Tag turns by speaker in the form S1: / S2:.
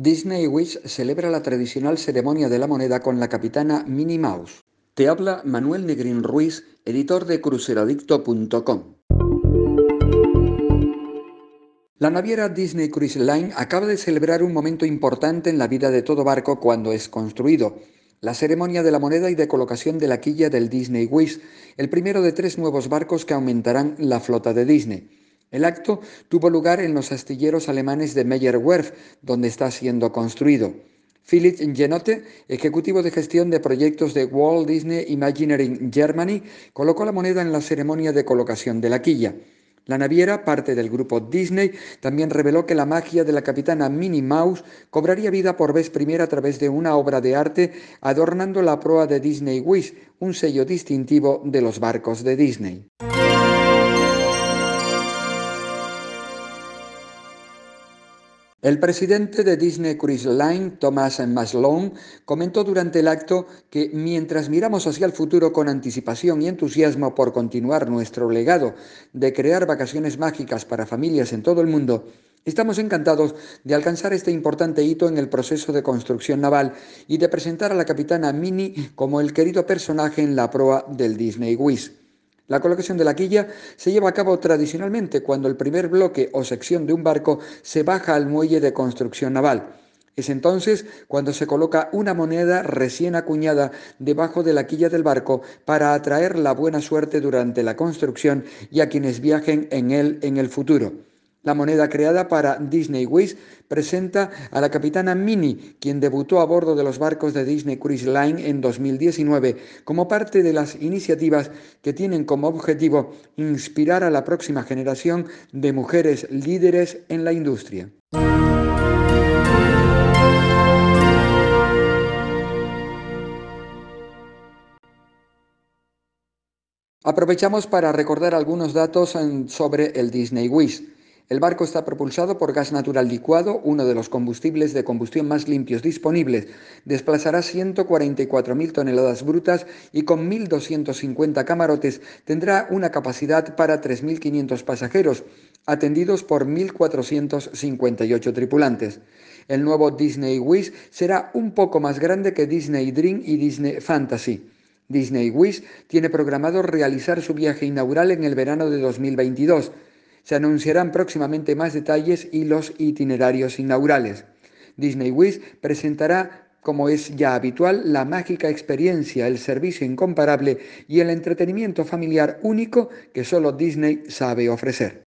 S1: Disney Wish celebra la tradicional ceremonia de la moneda con la capitana Minnie Mouse. Te habla Manuel Negrín Ruiz, editor de cruceradicto.com. La naviera Disney Cruise Line acaba de celebrar un momento importante en la vida de todo barco cuando es construido. La ceremonia de la moneda y de colocación de la quilla del Disney Wish, el primero de tres nuevos barcos que aumentarán la flota de Disney. El acto tuvo lugar en los astilleros alemanes de Meyer-Werft, donde está siendo construido. Philip Genote, ejecutivo de gestión de proyectos de Walt Disney Imagineering Germany, colocó la moneda en la ceremonia de colocación de la quilla. La naviera, parte del grupo Disney, también reveló que la magia de la capitana Minnie Mouse cobraría vida por vez primera a través de una obra de arte adornando la proa de Disney Wish, un sello distintivo de los barcos de Disney. El presidente de Disney Cruise Line, Thomas Maslone, comentó durante el acto que mientras miramos hacia el futuro con anticipación y entusiasmo por continuar nuestro legado de crear vacaciones mágicas para familias en todo el mundo, Estamos encantados de alcanzar este importante hito en el proceso de construcción naval y de presentar a la capitana Minnie como el querido personaje en la proa del Disney Wish. La colocación de la quilla se lleva a cabo tradicionalmente cuando el primer bloque o sección de un barco se baja al muelle de construcción naval. Es entonces cuando se coloca una moneda recién acuñada debajo de la quilla del barco para atraer la buena suerte durante la construcción y a quienes viajen en él en el futuro. La moneda creada para Disney Wish presenta a la capitana Minnie, quien debutó a bordo de los barcos de Disney Cruise Line en 2019 como parte de las iniciativas que tienen como objetivo inspirar a la próxima generación de mujeres líderes en la industria. Aprovechamos para recordar algunos datos sobre el Disney Wish. El barco está propulsado por gas natural licuado, uno de los combustibles de combustión más limpios disponibles. Desplazará 144.000 toneladas brutas y con 1.250 camarotes tendrá una capacidad para 3.500 pasajeros, atendidos por 1.458 tripulantes. El nuevo Disney Wish será un poco más grande que Disney Dream y Disney Fantasy. Disney Wish tiene programado realizar su viaje inaugural en el verano de 2022. Se anunciarán próximamente más detalles y los itinerarios inaugurales. Disney Wish presentará, como es ya habitual, la mágica experiencia, el servicio incomparable y el entretenimiento familiar único que solo Disney sabe ofrecer.